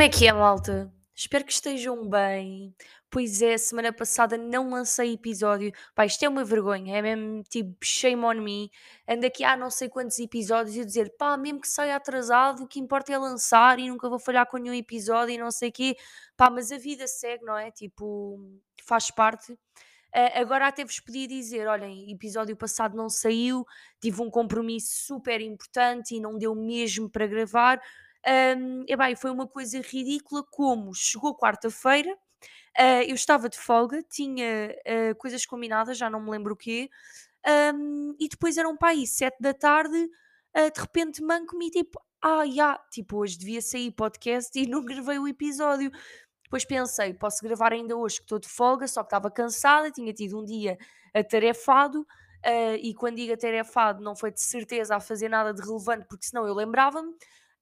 Como é que é, malta? Espero que estejam bem. Pois é, semana passada não lancei episódio. Pá, isto é uma vergonha, é mesmo tipo shame on me. Ando aqui há não sei quantos episódios e dizer, pá, mesmo que saia atrasado, o que importa é lançar e nunca vou falhar com nenhum episódio e não sei o quê. Pá, mas a vida segue, não é? Tipo, faz parte. Ah, agora até vos podia dizer, olhem, episódio passado não saiu, tive um compromisso super importante e não deu mesmo para gravar. Um, e bem, foi uma coisa ridícula como chegou quarta-feira, ah, eu estava de folga, tinha ah, coisas combinadas, já não me lembro o quê, um, e depois eram para aí sete da tarde, ah, de repente manco-me tipo, ah, já, tipo, hoje devia sair podcast e não gravei o episódio. Depois pensei, posso gravar ainda hoje que estou de folga, só que estava cansada, tinha tido um dia atarefado, ah, e quando digo atarefado não foi de certeza a fazer nada de relevante, porque senão eu lembrava-me.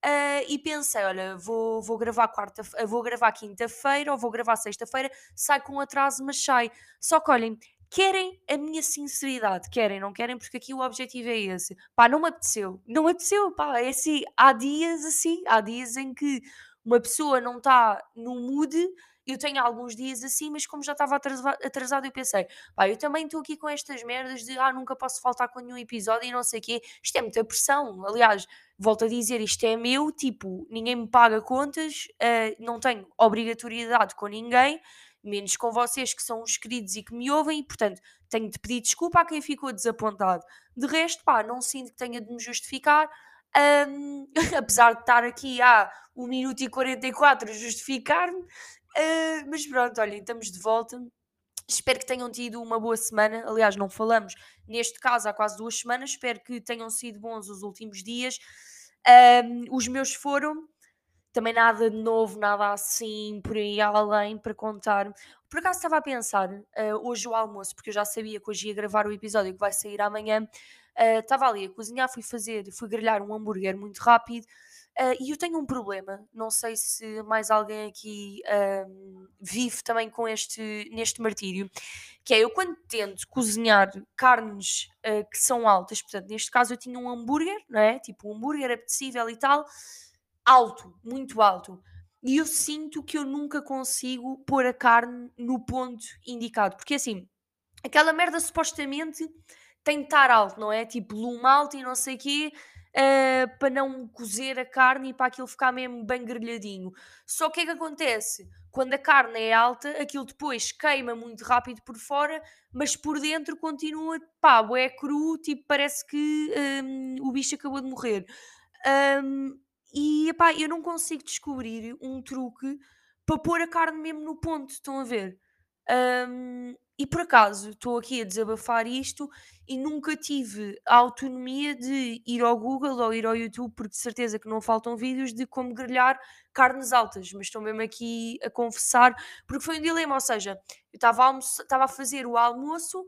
Ah, e pensei, olha, vou, vou gravar quarta, ah, vou gravar quinta-feira ou vou gravar sexta-feira, sai com atraso, mas sai. Só que olhem, querem a minha sinceridade, querem, não querem, porque aqui o objetivo é esse. Pá, não me apeteceu, não me apeteceu, pá, é assim, há dias assim, há dias em que uma pessoa não está no mood, eu tenho alguns dias assim, mas como já estava atrasa- atrasado, eu pensei, pá, eu também estou aqui com estas merdas de, ah, nunca posso faltar com nenhum episódio e não sei o quê, isto é muita pressão, aliás, volto a dizer, isto é meu, tipo, ninguém me paga contas, eh, não tenho obrigatoriedade com ninguém, menos com vocês que são os queridos e que me ouvem, e portanto tenho de pedir desculpa a quem ficou desapontado. De resto, pá, não sinto que tenha de me justificar, hum, apesar de estar aqui há 1 minuto e 44 a justificar-me, eh, mas pronto, olhem, estamos de volta. Espero que tenham tido uma boa semana. Aliás, não falamos neste caso há quase duas semanas. Espero que tenham sido bons os últimos dias. Ahm, os meus foram. Também nada de novo, nada assim por aí além para contar. Por acaso estava a pensar, ah, hoje o almoço, porque eu já sabia que hoje ia gravar o episódio que vai sair amanhã. ah, estava ali a cozinhar, fui fazer, fui grelhar um hambúrguer muito rápido. Ah, e eu tenho um problema, não sei se mais alguém aqui ahm, vive também com este, neste martírio, que é eu quando tento cozinhar carnes ah, que são altas, portanto, neste caso eu tinha um hambúrguer, não é? Tipo um hambúrguer apetecível e tal, alto, muito alto. E eu sinto que eu nunca consigo pôr a carne no ponto indicado. Porque assim, aquela merda supostamente tem de estar alto, não é? Tipo lume alto e não sei o quê, eh, para não cozer a carne e para aquilo ficar mesmo bem grelhadinho. Só que é que acontece? Quando a carne é alta, aquilo depois queima muito rápido por fora, mas por dentro continua, pá, é cru, tipo, parece que hum, o bicho acabou de morrer. Hum, e epá, eu não consigo descobrir um truque para pôr a carne mesmo no ponto, estão a ver? Hum, e por acaso estou aqui a desabafar isto e nunca tive a autonomia de ir ao Google ou ir ao YouTube, porque de certeza que não faltam vídeos de como grelhar carnes altas, mas estou mesmo aqui a confessar, porque foi um dilema, ou seja, eu estava a, a fazer o almoço,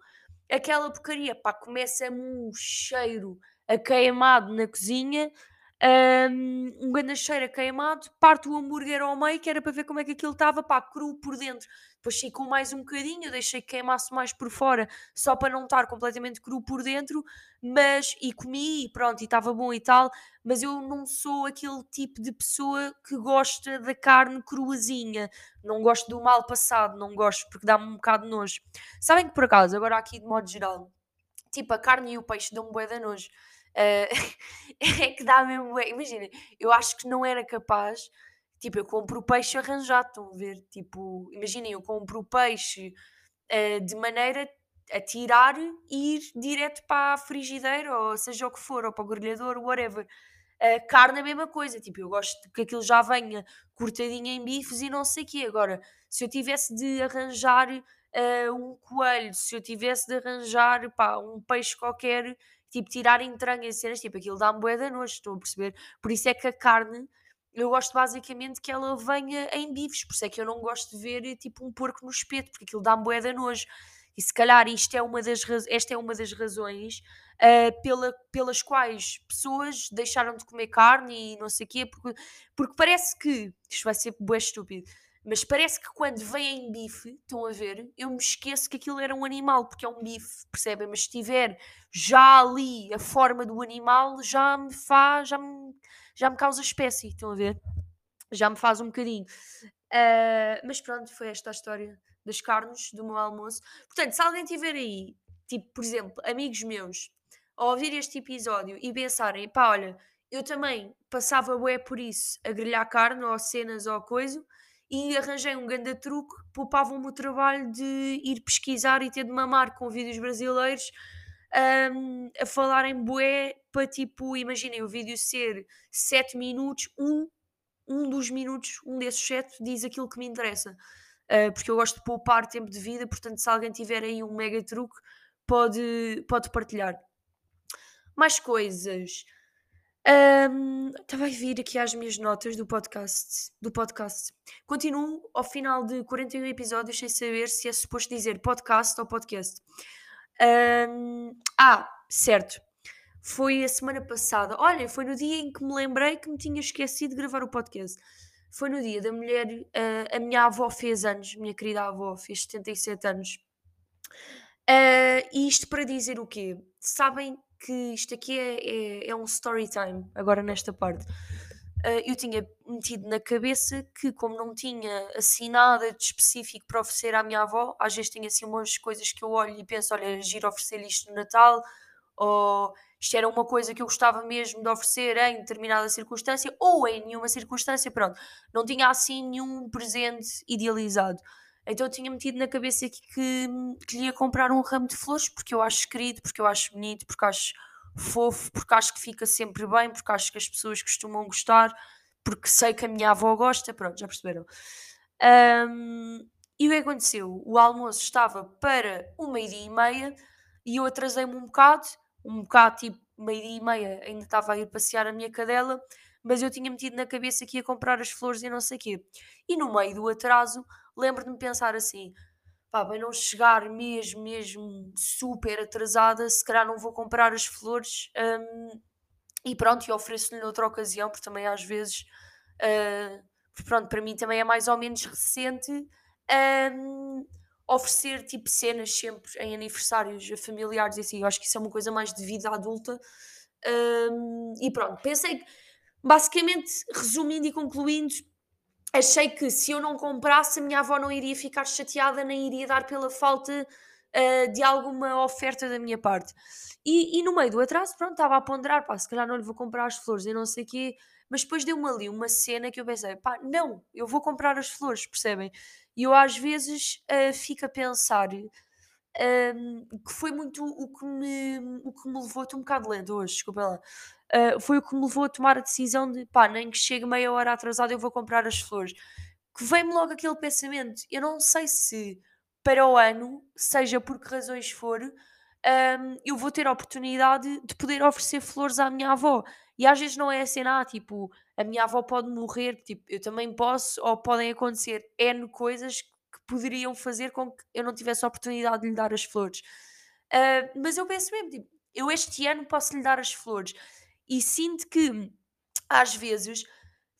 aquela porcaria, pá, começa-me um cheiro a queimado na cozinha, hum, um grande cheiro a queimado, parto o hambúrguer ao meio, que era para ver como é que aquilo estava, pá, cru por dentro. Depois ficou mais um bocadinho, deixei que queimasse mais por fora, só para não estar completamente cru por dentro, mas e comi, e pronto, e estava bom e tal, mas eu não sou aquele tipo de pessoa que gosta da carne cruazinha, não gosto do mal passado, não gosto porque dá-me um bocado de nojo. Sabem que por acaso, agora aqui de modo geral, tipo a carne e o peixe dão-me bué de nojo. Ah, é que dá mesmo. Imagina, eu acho que não era capaz. Tipo, eu compro peixe arranjado, estão a ver? Tipo, imaginem, eu compro peixe ah, de maneira a tirar e ir direto para a frigideira, ou seja o que for, ou para o grelhador, whatever. A carne é a mesma coisa, tipo, eu gosto que aquilo já venha cortadinho em bifes e não sei o quê. Agora, se eu tivesse de arranjar ah, um coelho, se eu tivesse de arranjar pá, um peixe qualquer, tipo, tirar entranhas e cenas, tipo, aquilo dá-me bué de nojo, estão a perceber? Por isso é que a carne, eu gosto basicamente que ela venha em bifes, por isso é que eu não gosto de ver tipo um porco no espeto, porque aquilo dá-me bué de nojo. E se calhar isto é uma das esta é uma das razões ah, pela- pelas quais pessoas deixaram de comer carne e não sei o quê, porque, porque parece que, isto vai ser bué estúpido, mas parece que quando vem em bife, estão a ver, eu me esqueço que aquilo era um animal, porque é um bife, percebem? Mas se estiver já ali a forma do animal, já me faz, já me, já me causa espécie, estão a ver? já me faz um bocadinho. Ah, mas pronto, foi esta a história das carnes do meu almoço. Portanto, se alguém tiver aí, tipo, por exemplo, amigos meus, a ouvir este episódio e pensarem, pá, olha, eu também passava bué por isso, a grelhar carne ou cenas ou coisa, e arranjei um grande truque, poupavam-me o trabalho de ir pesquisar e ter de mamar com vídeos brasileiros hum, a falarem bué para tipo, imaginem o vídeo ser 7 minutos, um, um dos minutos, um desses 7 diz aquilo que me interessa. Uh, porque eu gosto de poupar tempo de vida, portanto, se alguém tiver aí um mega truque, pode, pode partilhar. Mais coisas. Estava a vir aqui às minhas notas do podcast. Do podcast. Continuo ao final de 41 episódios sem saber se é suposto dizer podcast ou podcast. Hum, ah, certo. Foi a semana passada. Olha, foi no dia em que me lembrei que me tinha esquecido de gravar o podcast. Foi no dia da mulher. ah, a minha avó fez anos, minha querida avó fez 77 anos. E isto para dizer o quê? Sabem que isto aqui é, é, é um story time, agora nesta parte. Ah, eu tinha metido na cabeça que, como não tinha assim nada de específico para oferecer à minha avó, às vezes tinha assim umas coisas que eu olho e penso: olha, giro oferecer isto no Natal, ou isto era uma coisa que eu gostava mesmo de oferecer em determinada circunstância, ou em nenhuma circunstância, pronto. Não tinha assim nenhum presente idealizado. Então eu tinha metido na cabeça que, que, que lhe ia comprar um ramo de flores porque eu acho querido, porque eu acho bonito, porque acho fofo, porque acho que fica sempre bem, porque acho que as pessoas costumam gostar, porque sei que a minha avó gosta, pronto, já perceberam. Ahm, e o que aconteceu? O almoço estava para uma meio-dia e meia e eu atrasei-me um bocado, um bocado tipo meio-dia e meia, ainda estava a ir passear a minha cadela, mas eu tinha metido na cabeça que ia comprar as flores e não sei o quê. E no meio do atraso, lembro-me de pensar assim: pá, bem não chegar mesmo, mesmo super atrasada, se calhar não vou comprar as flores. hum, e pronto, e ofereço-lhe noutra ocasião, porque também às vezes, ah, pronto, para mim também é mais ou menos recente hum, oferecer tipo cenas sempre em aniversários familiares e assim, eu acho que isso é uma coisa mais de vida adulta. Hum, e pronto, pensei que, basicamente, resumindo e concluindo, achei que se eu não comprasse, a minha avó não iria ficar chateada, nem iria dar pela falta ah, de alguma oferta da minha parte. E, e no meio do atraso, pronto, estava a ponderar, pá, se calhar não lhe vou comprar as flores e não sei o quê, mas depois deu-me ali uma cena que eu pensei, pá, não, eu vou comprar as flores, percebem? E eu às vezes ah, fico a pensar hum, que foi muito o que me, o que me levou, estou um bocado lento hoje, desculpa lá, ah, foi o que me levou a tomar a decisão de, pá, nem que chegue meia hora atrasado eu vou comprar as flores. Que veio-me logo aquele pensamento, eu não sei se para o ano, seja por que razões for, hum, eu vou ter a oportunidade de poder oferecer flores à minha avó. E às vezes não é assim, ah, tipo, a minha avó pode morrer, tipo, eu também posso, ou podem acontecer N coisas poderiam fazer com que eu não tivesse a oportunidade de lhe dar as flores. Ah, mas eu penso mesmo, tipo, eu este ano posso lhe dar as flores. E sinto que, às vezes,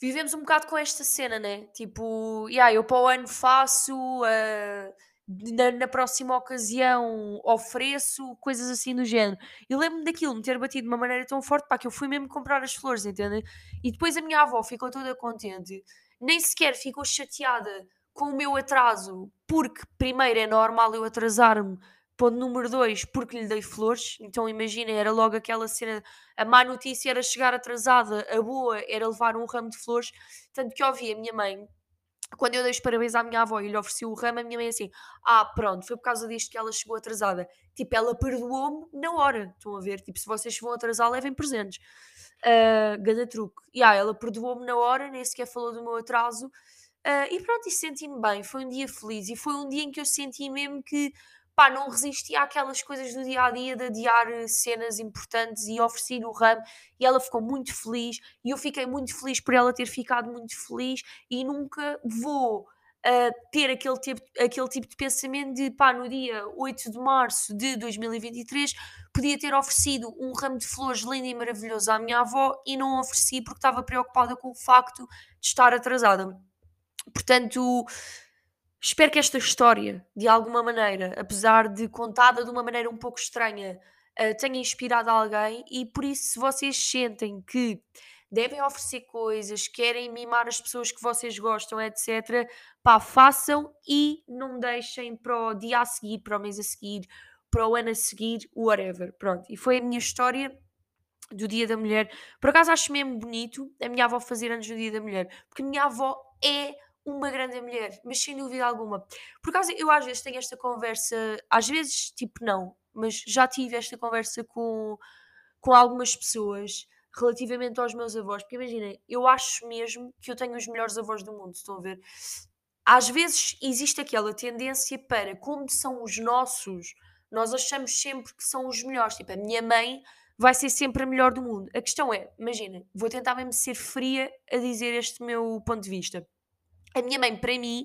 vivemos um bocado com esta cena, né? Tipo, yeah, eu para o ano faço, ah, na, na próxima ocasião ofereço, coisas assim do género. E lembro-me daquilo, me ter batido de uma maneira tão forte, pá, que eu fui mesmo comprar as flores, entendem? E depois a minha avó ficou toda contente, nem sequer ficou chateada com o meu atraso, porque primeiro é normal eu atrasar-me, ponto número dois, porque lhe dei flores, então imaginem, era logo aquela cena, a má notícia era chegar atrasada, a boa era levar um ramo de flores, tanto que ouvi a minha mãe quando eu dei os parabéns à minha avó e lhe ofereci o ramo, a minha mãe assim: Ah, pronto, foi por causa disto que ela chegou atrasada. Tipo, ela perdoou-me na hora. Estão a ver? Tipo, se vocês vão atrasar, levem presentes. Uh, truque. E ah, ela perdoou-me na hora, nem sequer falou do meu atraso. Ah, e pronto, e senti-me bem. Foi um dia feliz. E foi um dia em que eu senti mesmo que pá, não resisti àquelas coisas do dia a dia de adiar eh, cenas importantes e ofereci-lhe o ramo. E ela ficou muito feliz. E eu fiquei muito feliz por ela ter ficado muito feliz. E nunca vou. ah, ter aquele tipo, aquele tipo de pensamento de pá, no dia 8 de março de 2023 podia ter oferecido um ramo de flores lindo e maravilhoso à minha avó e não ofereci porque estava preocupada com o facto de estar atrasada. Portanto, espero que esta história, de alguma maneira, apesar de contada de uma maneira um pouco estranha, ah, tenha inspirado alguém e por isso, se vocês sentem que devem oferecer coisas, querem mimar as pessoas que vocês gostam, etc. Pá, façam e não deixem para o dia a seguir, para o mês a seguir, para o ano a seguir, whatever. Pronto, e foi a minha história do Dia da Mulher. Por acaso acho mesmo bonito a minha avó fazer anos do Dia da Mulher, porque a minha avó é uma grande mulher, mas sem dúvida alguma. Por acaso eu às vezes tenho esta conversa, às vezes tipo não, mas já tive esta conversa com, com algumas pessoas relativamente aos meus avós, porque imaginem, eu acho mesmo que eu tenho os melhores avós do mundo, estão a ver? Às vezes existe aquela tendência para, como são os nossos, nós achamos sempre que são os melhores. Tipo, a minha mãe vai ser sempre a melhor do mundo. A questão é, imagina, vou tentar mesmo ser fria a dizer este meu ponto de vista. A minha mãe, para mim,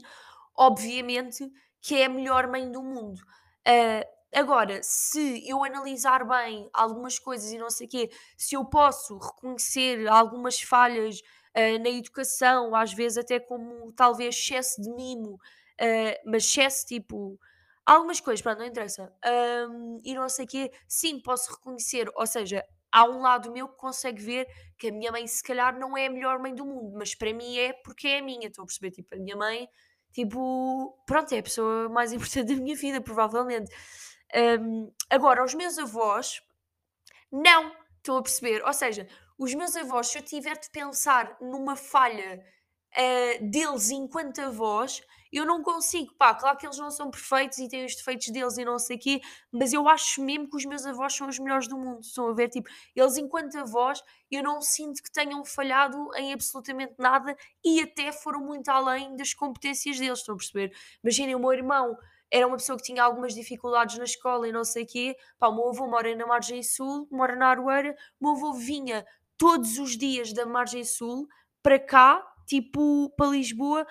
obviamente, que é a melhor mãe do mundo. Uh, agora, se eu analisar bem algumas coisas e não sei o quê, se eu posso reconhecer algumas falhas uh, na educação, às vezes até como talvez excesso de mimo, uh, mas excesso tipo. Algumas coisas, pronto, não interessa. Um, e não sei o quê, sim, posso reconhecer. Ou seja, há um lado meu que consegue ver que a minha mãe, se calhar, não é a melhor mãe do mundo, mas para mim é porque é a minha. Estou a perceber? Tipo, a minha mãe, tipo, pronto, é a pessoa mais importante da minha vida, provavelmente. Um, agora, os meus avós, não. Estou a perceber? Ou seja, os meus avós, se eu tiver de pensar numa falha uh, deles enquanto avós, eu não consigo, pá, claro que eles não são perfeitos e têm os defeitos deles e não sei o quê, mas eu acho mesmo que os meus avós são os melhores do mundo, estão a ver, tipo, eles enquanto avós, eu não sinto que tenham falhado em absolutamente nada e até foram muito além das competências deles, estão a perceber? Imaginem, o meu irmão era uma pessoa que tinha algumas dificuldades na escola e não sei o quê, pá, o meu avô mora na Margem Sul, mora na Aroeira, o meu avô vinha todos os dias da Margem Sul para cá, tipo, para Lisboa,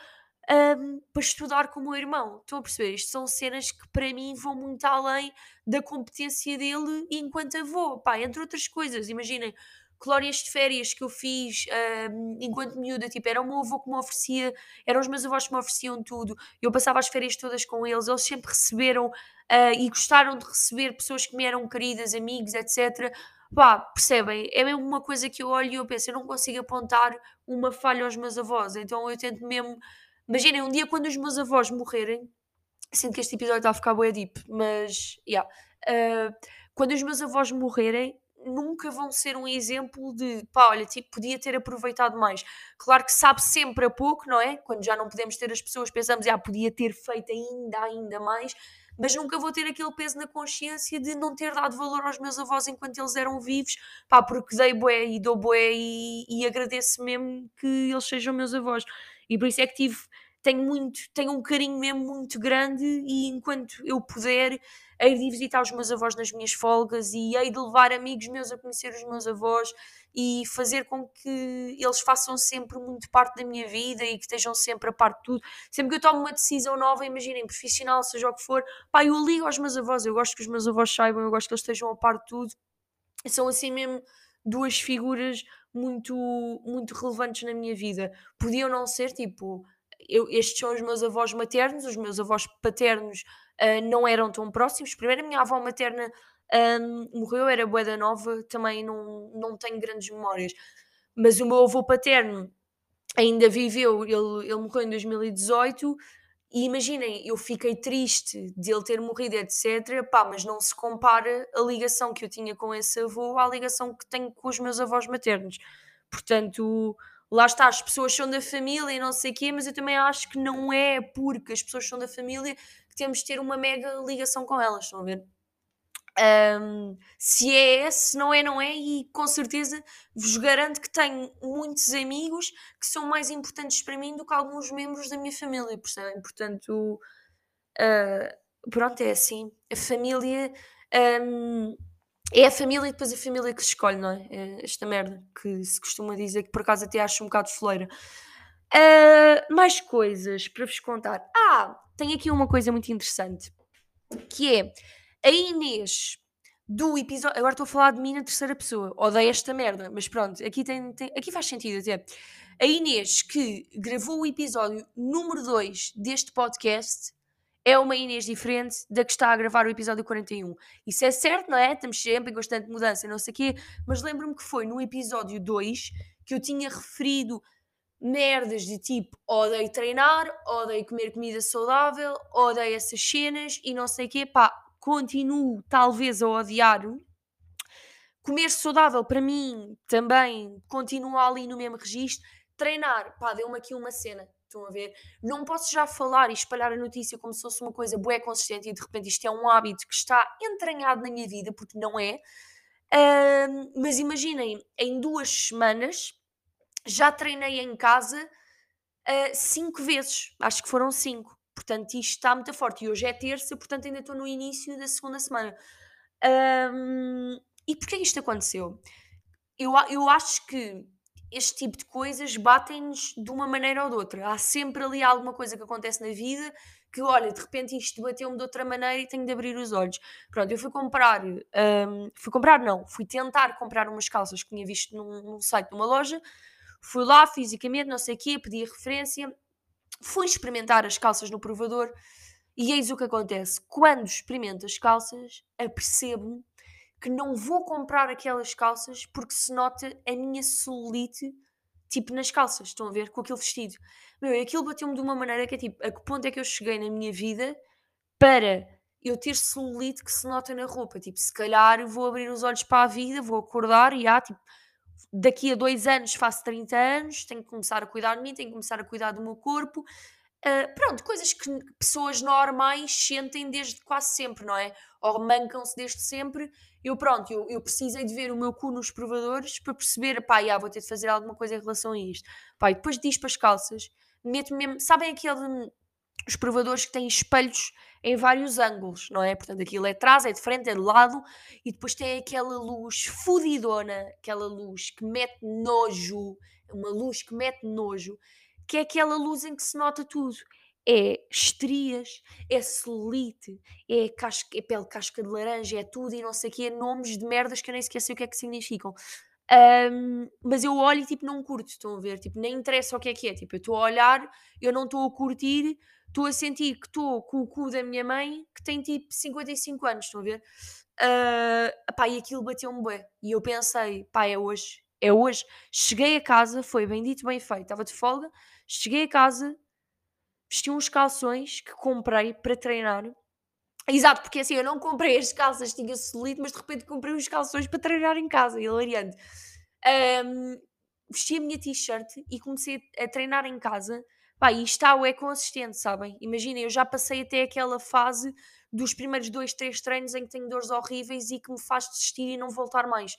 um, para estudar com o meu irmão. Estão a perceber? Isto são cenas que para mim vão muito além da competência dele enquanto avô. Pá, entre outras coisas, imaginem, colónias de férias que eu fiz um, enquanto miúda, tipo, era o meu avô que me oferecia, eram os meus avós que me ofereciam tudo. Eu passava as férias todas com eles, eles sempre receberam uh, e gostaram de receber pessoas que me eram queridas, amigos, etc. Pá, percebem? É mesmo uma coisa que eu olho e eu penso, eu não consigo apontar uma falha aos meus avós, então eu tento mesmo Imaginem, um dia quando os meus avós morrerem, sinto que este episódio está a ficar boa deep, mas, yeah, uh, quando os meus avós morrerem, nunca vão ser um exemplo de, pá, olha, tipo, podia ter aproveitado mais. Claro que sabe sempre a pouco, não é? Quando já não podemos ter as pessoas, pensamos, ah, podia ter feito ainda, ainda mais, mas nunca vou ter aquele peso na consciência de não ter dado valor aos meus avós enquanto eles eram vivos, pá, porque dei bué e dou bué e, e agradeço mesmo que eles sejam meus avós. E por isso é que tive, tenho muito, tenho um carinho mesmo muito grande e enquanto eu puder, hei de visitar os meus avós nas minhas folgas e hei de levar amigos meus a conhecer os meus avós e fazer com que eles façam sempre muito parte da minha vida e que estejam sempre a parte de tudo. Sempre que eu tomo uma decisão nova, imaginem, profissional, seja o que for, pá, eu ligo aos meus avós, eu gosto que os meus avós saibam, eu gosto que eles estejam a parte de tudo. São assim mesmo duas figuras muito, muito relevantes na minha vida. Podiam não ser, tipo, eu, estes são os meus avós maternos, os meus avós paternos uh, não eram tão próximos. Primeiro, a minha avó materna um, morreu, era boeda nova, também não, não tenho grandes memórias. Mas o meu avô paterno ainda viveu, ele, ele morreu em 2018 e imaginem, eu fiquei triste de ele ter morrido, etc. Pá, mas não se compara a ligação que eu tinha com esse avô à ligação que tenho com os meus avós maternos. Portanto, lá está, as pessoas são da família e não sei o quê, mas eu também acho que não é porque as pessoas são da família que temos de ter uma mega ligação com elas, estão a ver? Um, se é, se não é, não é, e com certeza vos garanto que tenho muitos amigos que são mais importantes para mim do que alguns membros da minha família, percebem? Portanto, uh, pronto, é assim. A família um, é a família e depois a família que se escolhe, não é? é? Esta merda que se costuma dizer, que por acaso até acho um bocado fleira. Uh, mais coisas para vos contar. Ah, tem aqui uma coisa muito interessante que é a Inês do episódio. Agora estou a falar de mim na terceira pessoa. Odeio esta merda, mas pronto, aqui, tem, tem aqui faz sentido até. A Inês que gravou o episódio número 2 deste podcast é uma Inês diferente da que está a gravar o episódio 41. Isso é certo, não é? Estamos sempre em constante mudança, não sei o quê, mas lembro-me que foi no episódio 2 que eu tinha referido merdas de tipo odeio treinar, odeio comer comida saudável, odeio essas cenas e não sei o quê, pá, continuo talvez a odiar. Comer saudável para mim também continua ali no mesmo registro. Treinar, pá, deu-me aqui uma cena, estão a ver? Não posso já falar e espalhar a notícia como se fosse uma coisa bué consistente e de repente isto é um hábito que está entranhado na minha vida, porque não é. Uh, mas imaginem, em duas semanas já treinei em casa uh, cinco vezes, acho que foram cinco. Portanto, isto está muito forte. E hoje é terça, portanto, ainda estou no início da segunda semana. Um, e porquê isto aconteceu? Eu, eu acho que este tipo de coisas batem-nos de uma maneira ou de outra. Há sempre ali alguma coisa que acontece na vida que, olha, de repente isto bateu-me de outra maneira e tenho de abrir os olhos. Pronto, eu fui comprar, um, fui comprar não, fui tentar comprar umas calças que tinha visto num, num site de uma loja, fui lá fisicamente, não sei o quê, pedi referência, fui experimentar as calças no provador e eis o que acontece. Quando experimento as calças, apercebo-me que não vou comprar aquelas calças porque se nota a minha celulite tipo nas calças, estão a ver, com aquele vestido. Meu, aquilo bateu-me de uma maneira que é tipo, a que ponto é que eu cheguei na minha vida para eu ter celulite que se nota na roupa? Tipo, se calhar vou abrir os olhos para a vida, vou acordar e há, tipo, daqui a dois anos faço 30 anos, tenho que começar a cuidar de mim, tenho que começar a cuidar do meu corpo. Uh, pronto, coisas que pessoas normais sentem desde quase sempre, não é? Ou mancam-se desde sempre. Eu, pronto, eu, eu, precisei de ver o meu cu nos provadores para perceber, pá, já, vou ter de fazer alguma coisa em relação a isto. Pá, e depois para as calças, meto mesmo, sabem aquele, os provadores que têm espelhos em vários ângulos, não é? Portanto, aquilo é atrás, é de frente, é de lado, e depois tem aquela luz fudidona, aquela luz que mete nojo, uma luz que mete nojo, que é aquela luz em que se nota tudo. É estrias, é celulite, é, casca, é pele casca de laranja, é tudo e não sei o que, é nomes de merdas que eu nem sei o que é que significam. Um, mas eu olho e tipo não curto, estão a ver? Tipo, nem interessa o que é que é. Tipo, eu estou a olhar, eu não estou a curtir, estou a sentir que estou com o cu da minha mãe, que tem tipo 55 anos, estão a ver? Uh, pá, e aquilo bateu-me bem. E eu pensei, pá, é hoje, é hoje. Cheguei a casa, foi bem dito, bem feito, estava de folga. Cheguei a casa, vesti uns calções que comprei para treinar. Exato, porque assim, eu não comprei as calças, tinha solido, mas de repente comprei uns calções para treinar em casa, hilariante. Um, vesti a minha t-shirt e comecei a treinar em casa Pá, e está é consistente, sabem? Imaginem, eu já passei até aquela fase dos primeiros dois, três treinos em que tenho dores horríveis e que me faz desistir e não voltar mais.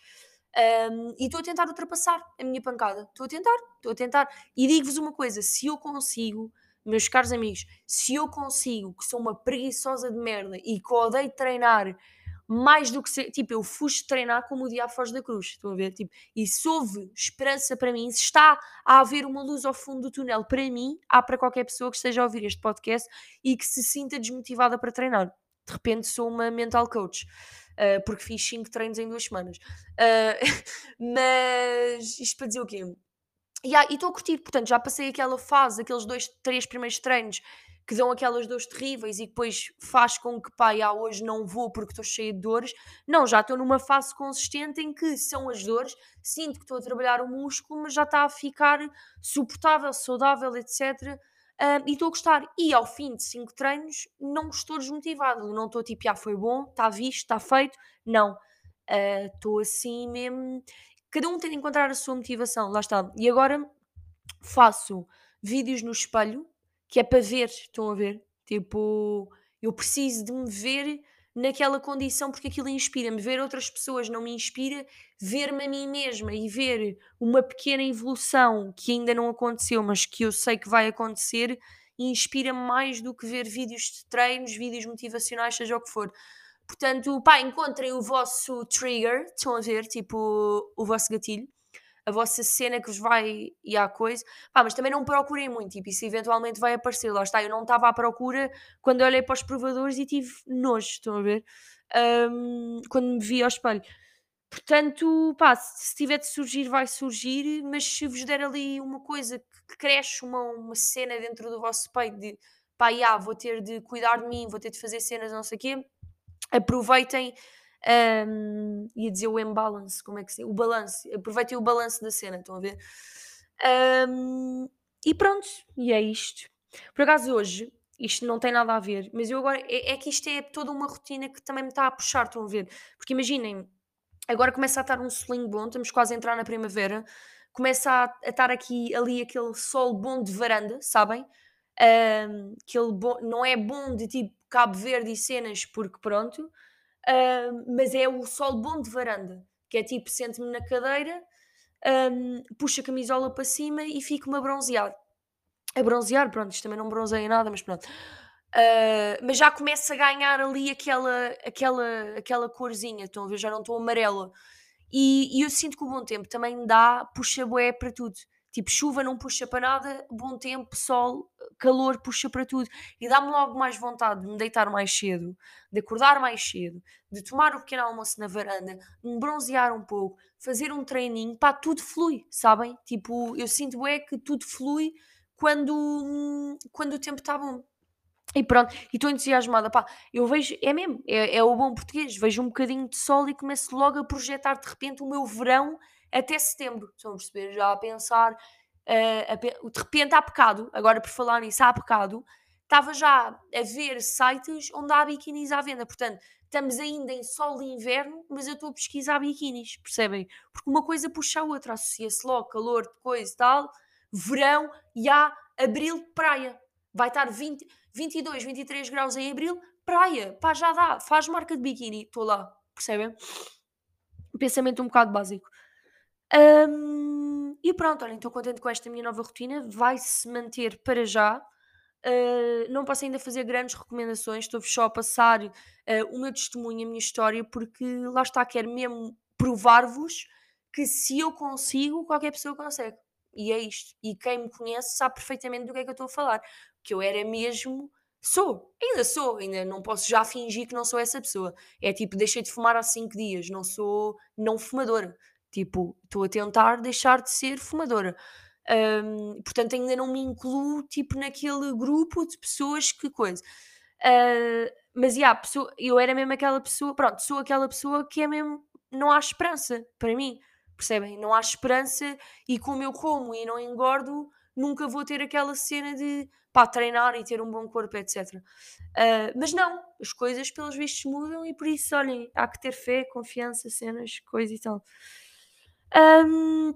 Um, e estou a tentar ultrapassar a minha pancada. Estou a tentar, estou a tentar. E digo-vos uma coisa: se eu consigo, meus caros amigos, se eu consigo, que sou uma preguiçosa de merda e que odeio treinar mais do que ser, tipo, eu fui treinar como o diabo foge da cruz, estão a ver? Tipo, e se houve esperança para mim, se está a haver uma luz ao fundo do túnel para mim, há para qualquer pessoa que esteja a ouvir este podcast e que se sinta desmotivada para treinar. De repente sou uma mental coach. Uh, porque fiz 5 treinos em duas semanas. Uh, mas isto para dizer o quê? E estou a curtir, portanto, já passei aquela fase, aqueles dois, três primeiros treinos que dão aquelas dores terríveis e depois faz com que, pá, ah, hoje não vou porque estou cheia de dores. Não, já estou numa fase consistente em que são as dores, sinto que estou a trabalhar o músculo, mas já está a ficar suportável, saudável, etc. Uh, e estou a gostar. E ao fim de cinco treinos, não estou desmotivado. Não estou tipo, ah, foi bom, está visto, está feito. Não. Estou uh, assim mesmo. Cada um tem de encontrar a sua motivação, lá está. E agora faço vídeos no espelho que é para ver, estão a ver? Tipo, eu preciso de me ver naquela condição porque aquilo inspira-me. Ver outras pessoas não me inspira, ver-me a mim mesma e ver uma pequena evolução que ainda não aconteceu, mas que eu sei que vai acontecer, inspira-me mais do que ver vídeos de treinos, vídeos motivacionais, seja o que for. Portanto, pá, encontrem o vosso trigger, estão a ver, tipo, o vosso gatilho a vossa cena que vos vai e há coisa. Pá, mas também não procurem muito, tipo, isso eventualmente vai aparecer. Lá está, eu não estava à procura quando olhei para os provadores e tive nojo, estão a ver? Um, quando me vi ao espelho. Portanto, pá, se tiver de surgir, vai surgir, mas se vos der ali uma coisa que cresce, uma, uma cena dentro do vosso peito de pá, já, vou ter de cuidar de mim, vou ter de fazer cenas, não sei o quê, aproveitem Um, ia dizer o imbalance, como é que se O balanço. Aproveitem o balanço da cena, estão a ver? Um, e pronto, e é isto. Por acaso hoje, isto não tem nada a ver, mas eu agora. É, é que isto é toda uma rotina que também me está a puxar, estão a ver? Porque imaginem, agora começa a estar um solinho bom, estamos quase a entrar na primavera, começa a, a estar aqui, ali, aquele sol bom de varanda, sabem? Um, aquele bom, não é bom de tipo Cabo Verde e cenas, porque pronto, um, mas é o sol bom de varanda, que é tipo, sento-me na cadeira, um, puxo a camisola para cima e fico-me a bronzear. A bronzear, pronto, isto também não bronzeia nada, mas pronto. Uh, mas já começa a ganhar ali aquela, aquela, aquela corzinha, estão a ver? Já não estou amarela. E, e, eu sinto que o bom tempo também dá, puxa bué para tudo. Tipo, chuva não puxa para nada, bom tempo, sol, calor puxa para tudo. E dá-me logo mais vontade de me deitar mais cedo, de acordar mais cedo, de tomar o pequeno almoço na varanda, de me bronzear um pouco, fazer um treininho, pá, tudo flui, sabem? Tipo, eu sinto é que tudo flui quando, quando o tempo está bom. E pronto, e estou entusiasmada, pá, eu vejo, é mesmo, é, é, o bom português, vejo um bocadinho de sol e começo logo a projetar de repente o meu verão até setembro, estão a perceber, já a pensar, uh, de repente há pecado, agora por falar nisso, há pecado, estava já a ver sites onde há biquinis à venda, portanto, estamos ainda em sol de inverno, mas eu estou a pesquisar biquinis, percebem? Porque uma coisa puxa a outra, associa-se logo, calor, de coisa e tal, verão e há abril praia. Vai estar 20, 22, 23 graus em abril, praia, pá, já dá, faz marca de biquíni, estou lá, percebem? Pensamento um bocado básico. Um, e pronto, olhem, estou contente com esta minha nova rotina, vai-se manter para já. Uh, não posso ainda fazer grandes recomendações, estou só a passar uh, o meu testemunho, a minha história, porque lá está, quero mesmo provar-vos que se eu consigo, qualquer pessoa consegue. E é isto. E quem me conhece sabe perfeitamente do que é que eu estou a falar. Que eu era mesmo. Sou, ainda sou, ainda não posso já fingir que não sou essa pessoa. É tipo, deixei de fumar há 5 dias, não sou não fumadora. Tipo, estou a tentar deixar de ser fumadora. Um, portanto, ainda não me incluo tipo naquele grupo de pessoas que coisa. Uh, mas yeah, pessoa, eu era mesmo aquela pessoa, pronto, sou aquela pessoa que é mesmo, não há esperança para mim. Percebem? Não há esperança e como eu como e não engordo, nunca vou ter aquela cena de pá, treinar e ter um bom corpo, etc. Uh, ah, mas não, as coisas pelos vistos mudam e por isso, olhem, há que ter fé, confiança, cenas, coisa e tal. Um,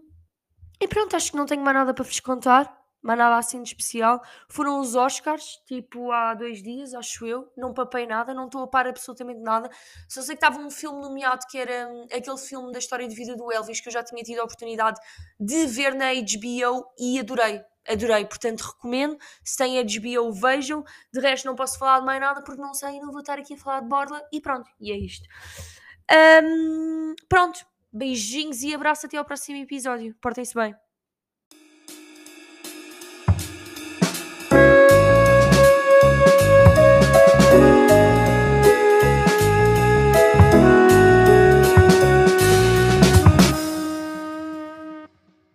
e pronto, acho que não tenho mais nada para vos contar mas nada assim de especial. Foram os Oscars, tipo há dois dias, acho eu. Não papei nada, não estou a par absolutamente nada. Só sei que estava um filme nomeado que era hum, aquele filme da história de vida do Elvis, que eu já tinha tido a oportunidade de ver na HBO e adorei. Adorei, portanto recomendo. Se têm HBO, vejam. De resto, não posso falar de mais nada porque não sei, não vou estar aqui a falar de borla. E pronto, e é isto. Um, pronto, beijinhos e abraço até ao próximo episódio. Portem-se bem.